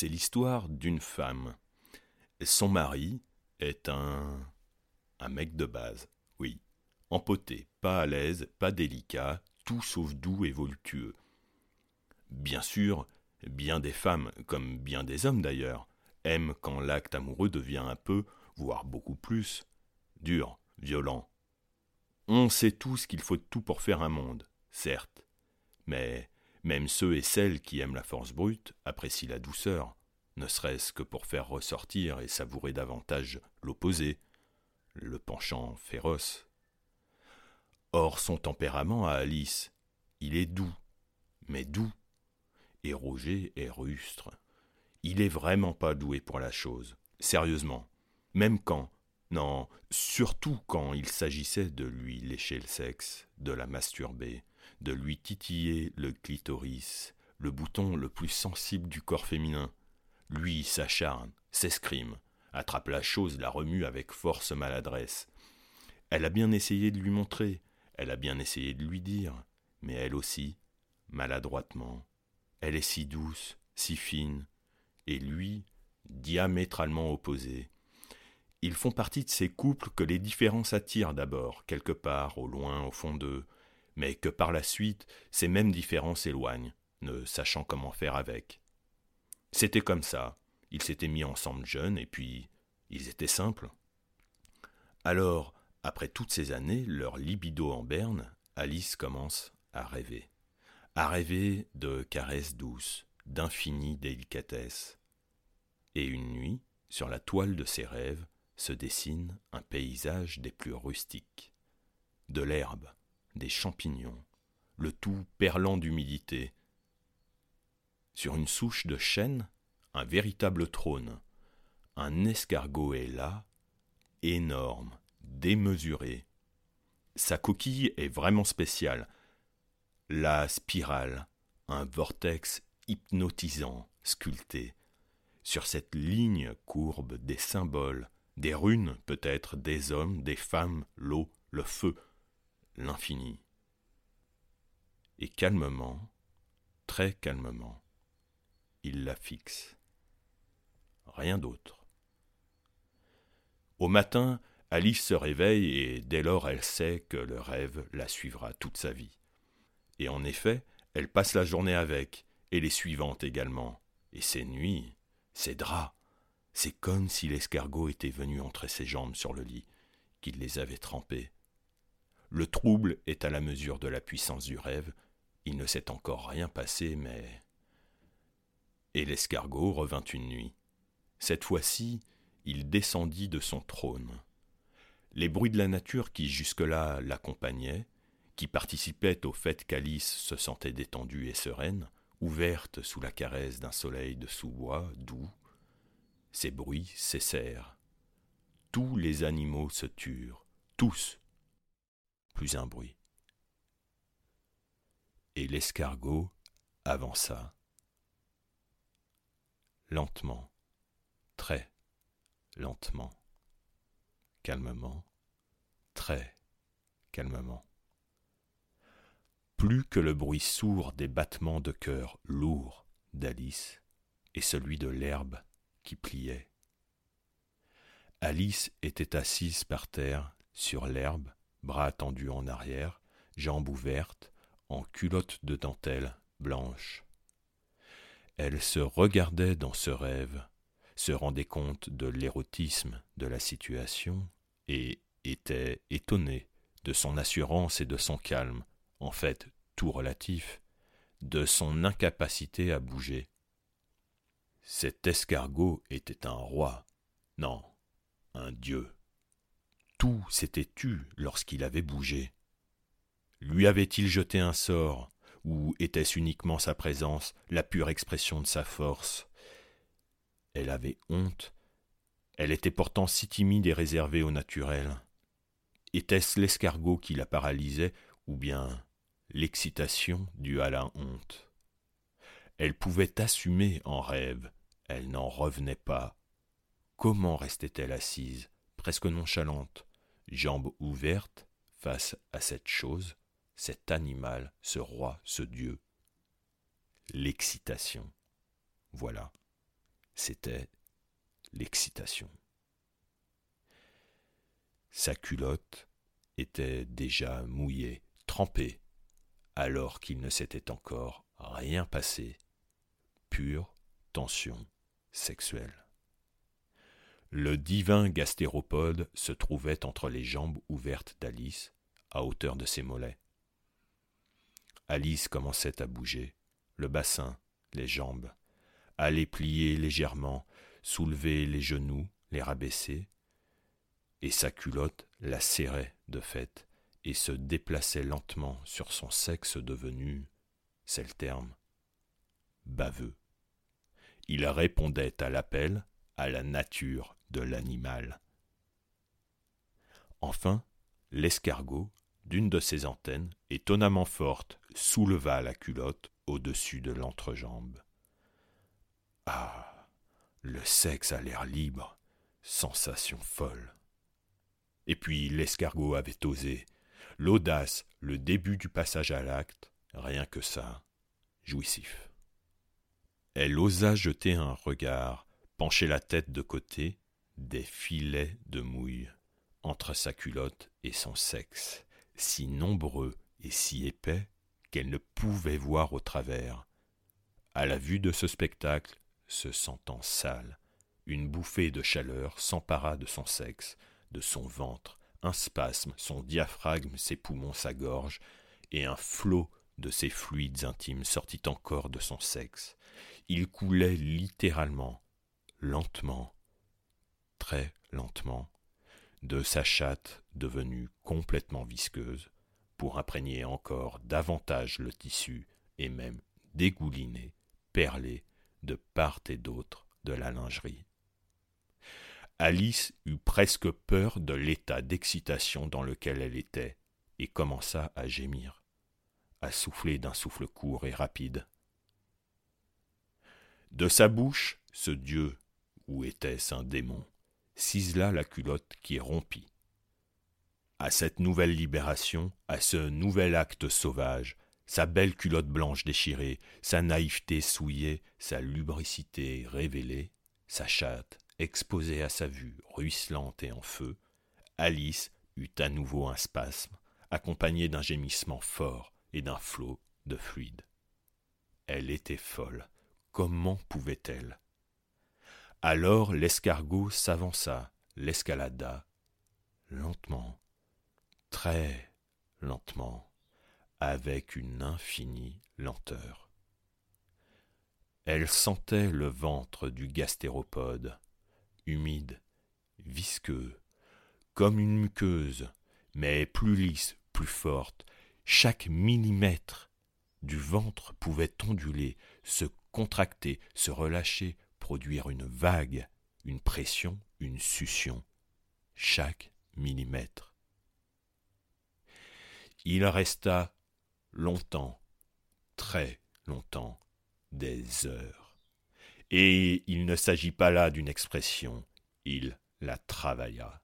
C'est l'histoire d'une femme. Son mari est un. un mec de base, oui. Empoté, pas à l'aise, pas délicat, tout sauf doux et voluptueux. Bien sûr, bien des femmes, comme bien des hommes d'ailleurs, aiment quand l'acte amoureux devient un peu, voire beaucoup plus, dur, violent. On sait tous qu'il faut tout pour faire un monde, certes, mais même ceux et celles qui aiment la force brute apprécient la douceur, ne serait-ce que pour faire ressortir et savourer davantage l'opposé, le penchant féroce. Or son tempérament à Alice, il est doux, mais doux, et Roger est rustre. Il est vraiment pas doué pour la chose, sérieusement, même quand, non, surtout quand il s'agissait de lui lécher le sexe, de la masturber, de lui titiller le clitoris, le bouton le plus sensible du corps féminin. Lui s'acharne, s'escrime, attrape la chose, la remue avec force maladresse. Elle a bien essayé de lui montrer, elle a bien essayé de lui dire, mais elle aussi, maladroitement. Elle est si douce, si fine, et lui, diamétralement opposé. Ils font partie de ces couples que les différences attirent d'abord, quelque part, au loin, au fond d'eux, mais que par la suite, ces mêmes différences s'éloignent, ne sachant comment faire avec. C'était comme ça, ils s'étaient mis ensemble jeunes, et puis ils étaient simples. Alors, après toutes ces années, leur libido en berne, Alice commence à rêver. À rêver de caresses douces, d'infinie délicatesse. Et une nuit, sur la toile de ses rêves, se dessine un paysage des plus rustiques. De l'herbe, des champignons, le tout perlant d'humidité. Sur une souche de chêne, un véritable trône. Un escargot est là, énorme, démesuré. Sa coquille est vraiment spéciale. La spirale, un vortex hypnotisant, sculpté. Sur cette ligne courbe des symboles, des runes peut-être, des hommes, des femmes, l'eau, le feu, l'infini. Et calmement, très calmement, il la fixe. Rien d'autre. Au matin, Alice se réveille et dès lors elle sait que le rêve la suivra toute sa vie. Et en effet, elle passe la journée avec, et les suivantes également, et ses nuits, ses draps. C'est comme si l'escargot était venu entre ses jambes sur le lit, qu'il les avait trempées, le trouble est à la mesure de la puissance du rêve. Il ne s'est encore rien passé, mais. Et l'escargot revint une nuit. Cette fois-ci, il descendit de son trône. Les bruits de la nature qui jusque-là l'accompagnaient, qui participaient au fait qu'Alice se sentait détendue et sereine, ouverte sous la caresse d'un soleil de sous-bois doux, ces bruits cessèrent. Tous les animaux se turent, tous, plus un bruit. Et l'escargot avança, lentement, très lentement, calmement, très calmement. Plus que le bruit sourd des battements de cœur lourds d'Alice et celui de l'herbe qui pliait. Alice était assise par terre sur l'herbe bras tendus en arrière, jambes ouvertes, en culotte de dentelle blanche. Elle se regardait dans ce rêve, se rendait compte de l'érotisme de la situation et était étonnée de son assurance et de son calme, en fait tout relatif, de son incapacité à bouger. Cet escargot était un roi, non, un dieu. Tout s'était tu lorsqu'il avait bougé. Lui avait-il jeté un sort, ou était-ce uniquement sa présence, la pure expression de sa force? Elle avait honte. Elle était pourtant si timide et réservée au naturel. Était-ce l'escargot qui la paralysait, ou bien l'excitation due à la honte? Elle pouvait assumer en rêve, elle n'en revenait pas. Comment restait-elle assise, presque nonchalante, jambes ouvertes face à cette chose, cet animal, ce roi, ce dieu. L'excitation. Voilà. c'était l'excitation. Sa culotte était déjà mouillée, trempée, alors qu'il ne s'était encore rien passé. Pure tension sexuelle. Le divin gastéropode se trouvait entre les jambes ouvertes d'Alice, à hauteur de ses mollets. Alice commençait à bouger, le bassin, les jambes, à les plier légèrement, soulever les genoux, les rabaisser, et sa culotte la serrait de fait et se déplaçait lentement sur son sexe devenu, c'est le terme, baveux. Il répondait à l'appel, à la nature de l'animal. Enfin, l'escargot, d'une de ses antennes, étonnamment forte, souleva la culotte au-dessus de l'entrejambe. Ah. Le sexe a l'air libre, sensation folle. Et puis l'escargot avait osé. L'audace, le début du passage à l'acte, rien que ça, jouissif. Elle osa jeter un regard, pencher la tête de côté, des filets de mouille entre sa culotte et son sexe, si nombreux et si épais qu'elle ne pouvait voir au travers. À la vue de ce spectacle, se sentant sale, une bouffée de chaleur s'empara de son sexe, de son ventre, un spasme, son diaphragme, ses poumons, sa gorge, et un flot de ses fluides intimes sortit encore de son sexe. Il coulait littéralement, lentement, très lentement, de sa chatte devenue complètement visqueuse, pour imprégner encore davantage le tissu et même dégouliner, perler de part et d'autre de la lingerie. Alice eut presque peur de l'état d'excitation dans lequel elle était, et commença à gémir, à souffler d'un souffle court et rapide. De sa bouche, ce dieu, ou était-ce un démon, cisela la culotte qui rompit. À cette nouvelle libération, à ce nouvel acte sauvage, sa belle culotte blanche déchirée, sa naïveté souillée, sa lubricité révélée, sa chatte exposée à sa vue, ruisselante et en feu, Alice eut à nouveau un spasme, accompagné d'un gémissement fort et d'un flot de fluide. Elle était folle. Comment pouvait-elle Alors l'escargot s'avança, l'escalada, lentement, très lentement, avec une infinie lenteur. Elle sentait le ventre du gastéropode, humide, visqueux, comme une muqueuse, mais plus lisse, plus forte. Chaque millimètre du ventre pouvait onduler, se contracter, se relâcher, une vague, une pression, une succion. Chaque millimètre. Il resta longtemps, très longtemps, des heures. Et il ne s'agit pas là d'une expression, il la travailla.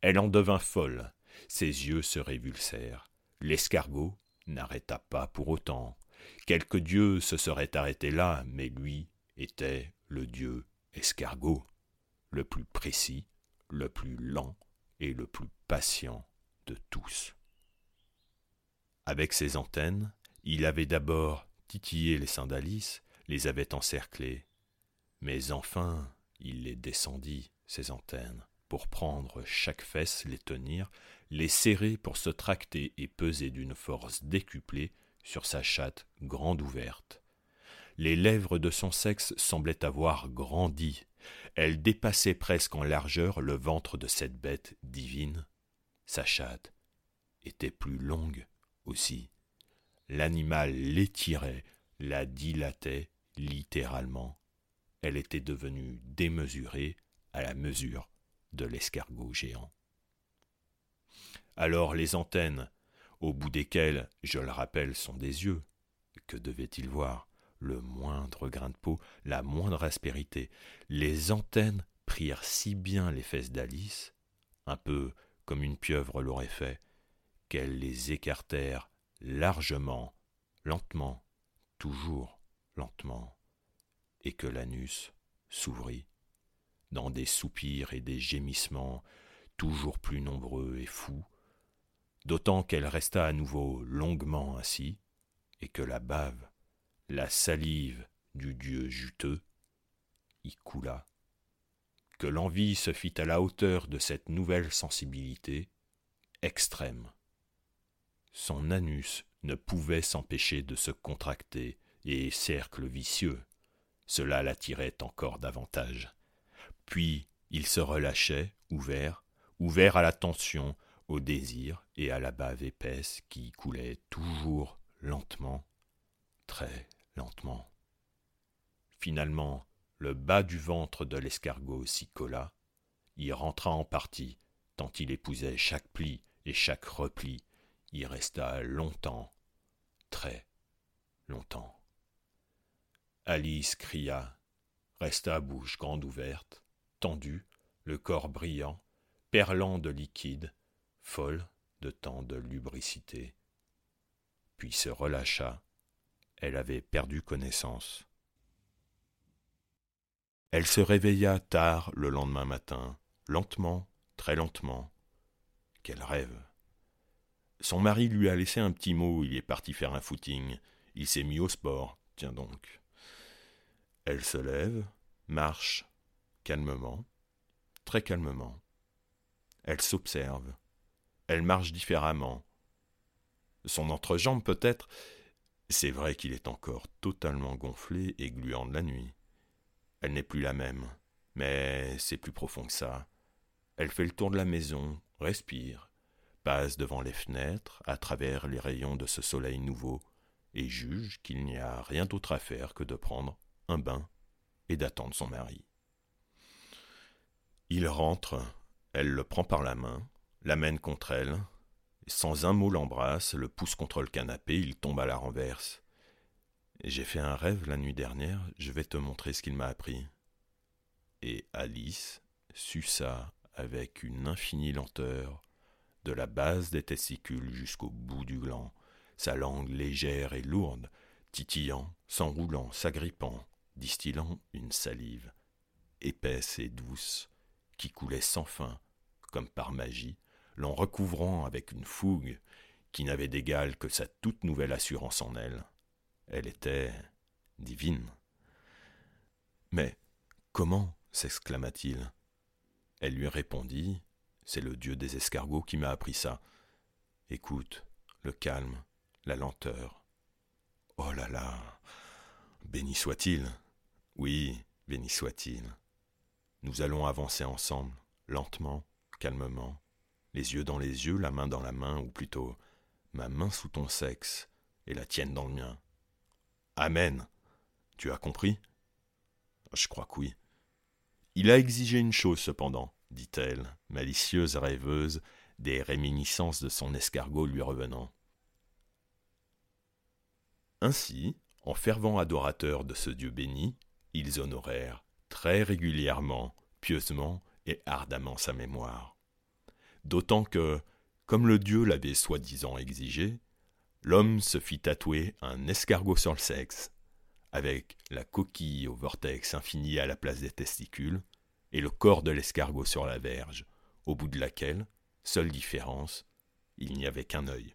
Elle en devint folle, ses yeux se révulsèrent. L'escargot n'arrêta pas pour autant. Quelque dieu se serait arrêté là, mais lui était le dieu escargot, le plus précis, le plus lent et le plus patient de tous. Avec ses antennes, il avait d'abord titillé les seins d'Alice, les avait encerclés, mais enfin il les descendit, ses antennes, pour prendre chaque fesse, les tenir, les serrer pour se tracter et peser d'une force décuplée sur sa chatte grande ouverte. Les lèvres de son sexe semblaient avoir grandi, elles dépassaient presque en largeur le ventre de cette bête divine. Sa chatte était plus longue aussi. L'animal l'étirait, la dilatait littéralement. Elle était devenue démesurée à la mesure de l'escargot géant. Alors les antennes, au bout desquelles, je le rappelle, sont des yeux, que devait-il voir? Le moindre grain de peau, la moindre aspérité. Les antennes prirent si bien les fesses d'Alice, un peu comme une pieuvre l'aurait fait, qu'elles les écartèrent largement, lentement, toujours lentement, et que l'anus s'ouvrit, dans des soupirs et des gémissements toujours plus nombreux et fous, d'autant qu'elle resta à nouveau longuement ainsi, et que la bave, la salive du dieu juteux, y coula, que l'envie se fit à la hauteur de cette nouvelle sensibilité extrême. Son anus ne pouvait s'empêcher de se contracter, et cercle vicieux, cela l'attirait encore davantage. Puis il se relâchait, ouvert, ouvert à la tension, au désir et à la bave épaisse qui coulait toujours lentement, très lentement. Finalement, le bas du ventre de l'escargot s'y colla, y rentra en partie, tant il épousait chaque pli et chaque repli, y resta longtemps, très longtemps. Alice cria, resta bouche grande ouverte, tendue, le corps brillant, perlant de liquide, folle de tant de lubricité. Puis se relâcha, elle avait perdu connaissance. Elle se réveilla tard le lendemain matin, lentement, très lentement. Quel rêve. Son mari lui a laissé un petit mot, il est parti faire un footing, il s'est mis au sport, tiens donc. Elle se lève, marche, calmement, très calmement. Elle s'observe. Elle marche différemment. Son entrejambe peut-être. C'est vrai qu'il est encore totalement gonflé et gluant de la nuit. Elle n'est plus la même, mais c'est plus profond que ça. Elle fait le tour de la maison, respire, passe devant les fenêtres, à travers les rayons de ce soleil nouveau, et juge qu'il n'y a rien d'autre à faire que de prendre un bain et d'attendre son mari. Il rentre, elle le prend par la main, l'amène contre elle, sans un mot l'embrasse, le pousse contre le canapé, il tombe à la renverse. J'ai fait un rêve la nuit dernière, je vais te montrer ce qu'il m'a appris. Et Alice suça avec une infinie lenteur, de la base des testicules jusqu'au bout du gland, sa langue légère et lourde, titillant, s'enroulant, s'agrippant, distillant une salive, épaisse et douce, qui coulait sans fin, comme par magie, l'en recouvrant avec une fougue qui n'avait d'égal que sa toute nouvelle assurance en elle. Elle était divine. Mais comment s'exclama-t-il? Elle lui répondit C'est le dieu des escargots qui m'a appris ça. Écoute, le calme, la lenteur. Oh là là Béni soit-il Oui, béni soit-il. Nous allons avancer ensemble, lentement, calmement, les yeux dans les yeux, la main dans la main, ou plutôt ma main sous ton sexe et la tienne dans le mien. Amen. Tu as compris? Je crois que oui. Il a exigé une chose cependant, dit-elle, malicieuse rêveuse, des réminiscences de son escargot lui revenant. Ainsi, en fervents adorateurs de ce Dieu béni, ils honorèrent très régulièrement, pieusement et ardemment sa mémoire. D'autant que, comme le Dieu l'avait soi-disant exigé, l'homme se fit tatouer un escargot sur le sexe, avec la coquille au vortex infini à la place des testicules, et le corps de l'escargot sur la verge, au bout de laquelle, seule différence, il n'y avait qu'un œil.